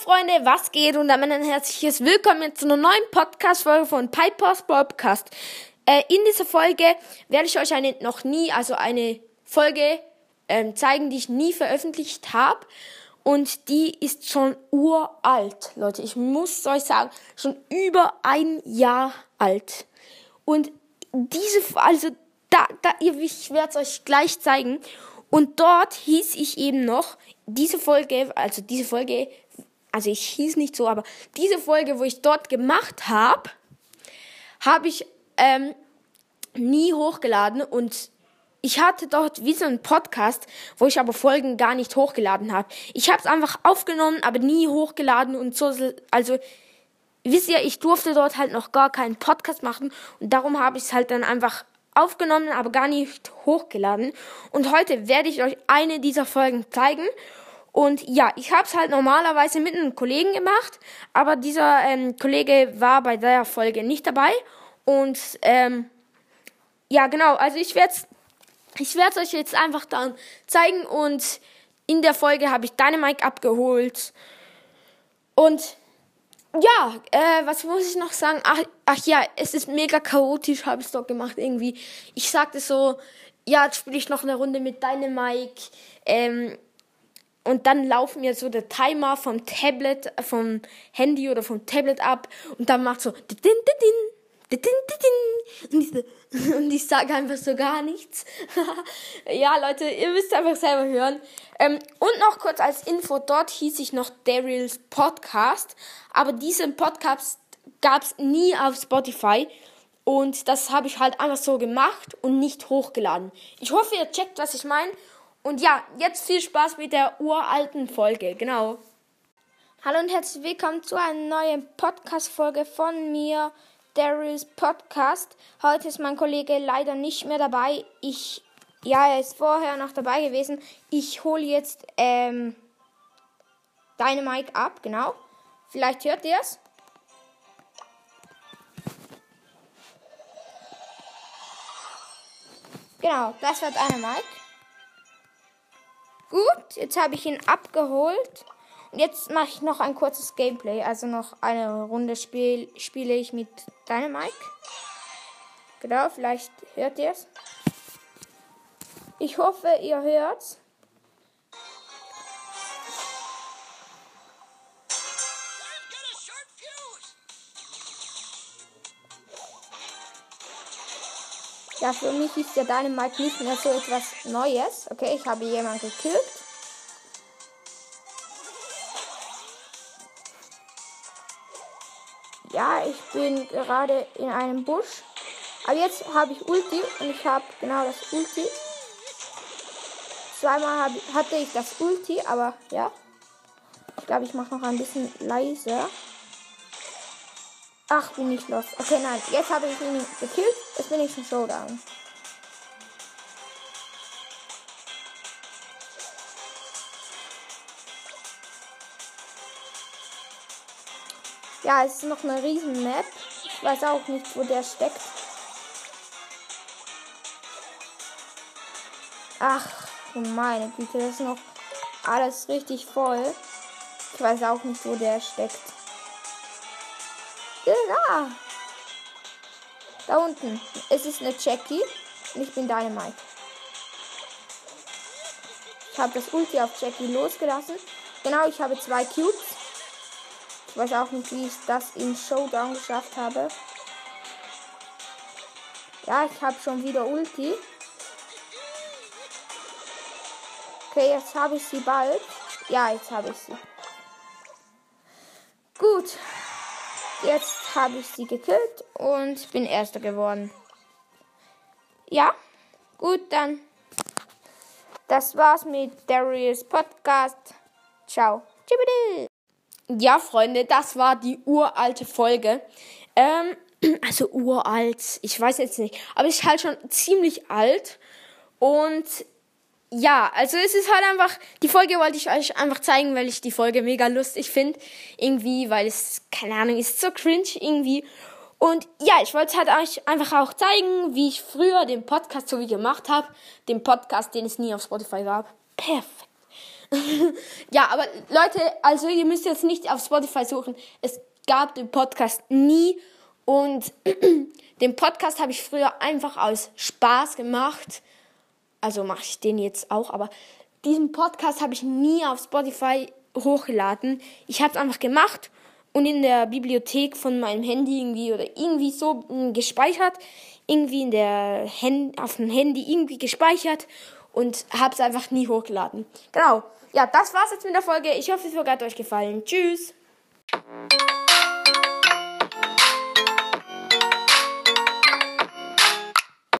Freunde, was geht? Und damit ein herzliches Willkommen zu einer neuen Podcast-Folge von Pipers Podcast. Äh, in dieser Folge werde ich euch eine noch nie, also eine Folge ähm, zeigen, die ich nie veröffentlicht habe. Und die ist schon uralt, Leute. Ich muss euch sagen, schon über ein Jahr alt. Und diese, also da, da, ich werde es euch gleich zeigen. Und dort hieß ich eben noch, diese Folge, also diese Folge, also ich hieß nicht so, aber diese Folge, wo ich dort gemacht habe, habe ich ähm, nie hochgeladen und ich hatte dort wie so einen Podcast, wo ich aber Folgen gar nicht hochgeladen habe. Ich habe es einfach aufgenommen, aber nie hochgeladen und so. Also wisst ihr, ich durfte dort halt noch gar keinen Podcast machen und darum habe ich es halt dann einfach aufgenommen, aber gar nicht hochgeladen. Und heute werde ich euch eine dieser Folgen zeigen. Und ja, ich habe es halt normalerweise mit einem Kollegen gemacht, aber dieser ähm, Kollege war bei der Folge nicht dabei. Und ähm, ja, genau, also ich werde ich werde euch jetzt einfach dann zeigen und in der Folge habe ich Dynamite abgeholt. Und ja, äh, was muss ich noch sagen? Ach, ach ja, es ist mega chaotisch, habe ich doch gemacht irgendwie. Ich sagte so, ja, jetzt spiele ich noch eine Runde mit Dynamite. Ähm, und dann laufen mir so der Timer vom Tablet, vom Handy oder vom Tablet ab und dann macht so und ich, und ich sage einfach so gar nichts. ja, Leute, ihr müsst einfach selber hören. Ähm, und noch kurz als Info, dort hieß ich noch Daryls Podcast, aber diesen Podcast gab es nie auf Spotify. Und das habe ich halt einfach so gemacht und nicht hochgeladen. Ich hoffe, ihr checkt, was ich meine. Und ja, jetzt viel Spaß mit der uralten Folge. Genau. Hallo und herzlich willkommen zu einer neuen Podcast-Folge von mir, Darius Podcast. Heute ist mein Kollege leider nicht mehr dabei. Ich, ja, er ist vorher noch dabei gewesen. Ich hole jetzt ähm, Dynamite ab, genau. Vielleicht hört ihr es. Genau, das wird Dynamite. Gut, jetzt habe ich ihn abgeholt. Und jetzt mache ich noch ein kurzes Gameplay. Also noch eine Runde spiel, spiele ich mit Dynamite. Genau, vielleicht hört ihr es. Ich hoffe, ihr hört's. Ja, für mich ist der Dynamite nicht mehr so etwas Neues. Okay, ich habe jemanden gekillt. Ja, ich bin gerade in einem Busch. Aber jetzt habe ich Ulti und ich habe genau das Ulti. Zweimal hab, hatte ich das Ulti, aber ja. Ich glaube, ich mache noch ein bisschen leiser. Ach, bin ich los. Okay, nein. Jetzt habe ich ihn gekillt. Jetzt bin ich im Showdown. Ja, es ist noch eine riesen Map. Ich weiß auch nicht, wo der steckt. Ach, meine Güte, das ist noch alles richtig voll. Ich weiß auch nicht, wo der steckt. Da. Da unten. Es ist eine Jackie. Und ich bin Dynamite. Ich habe das Ulti auf Jackie losgelassen. Genau, ich habe zwei Cubes. Ich weiß auch nicht, wie ich das in Showdown geschafft habe. Ja, ich habe schon wieder Ulti. Okay, jetzt habe ich sie bald. Ja, jetzt habe ich sie. Gut. Jetzt habe ich sie gekillt und bin Erster geworden. Ja, gut, dann. Das war's mit Darius Podcast. Ciao. Ja, Freunde, das war die uralte Folge. Ähm, also uralt, ich weiß jetzt nicht, aber ist halt schon ziemlich alt. Und ja, also es ist halt einfach, die Folge wollte ich euch einfach zeigen, weil ich die Folge mega lustig finde. Irgendwie, weil es, keine Ahnung, ist so cringe irgendwie. Und ja, ich wollte halt euch einfach auch zeigen, wie ich früher den Podcast so wie gemacht habe. Den Podcast, den es nie auf Spotify gab. Perfekt. ja, aber Leute, also ihr müsst jetzt nicht auf Spotify suchen. Es gab den Podcast nie und den Podcast habe ich früher einfach aus Spaß gemacht. Also mache ich den jetzt auch, aber diesen Podcast habe ich nie auf Spotify hochgeladen. Ich habe es einfach gemacht und in der Bibliothek von meinem Handy irgendwie oder irgendwie so hm, gespeichert, irgendwie in der Hand, auf dem Handy irgendwie gespeichert und habe es einfach nie hochgeladen. Genau. Ja, das war's jetzt mit der Folge. Ich hoffe, es hat euch gefallen. Tschüss.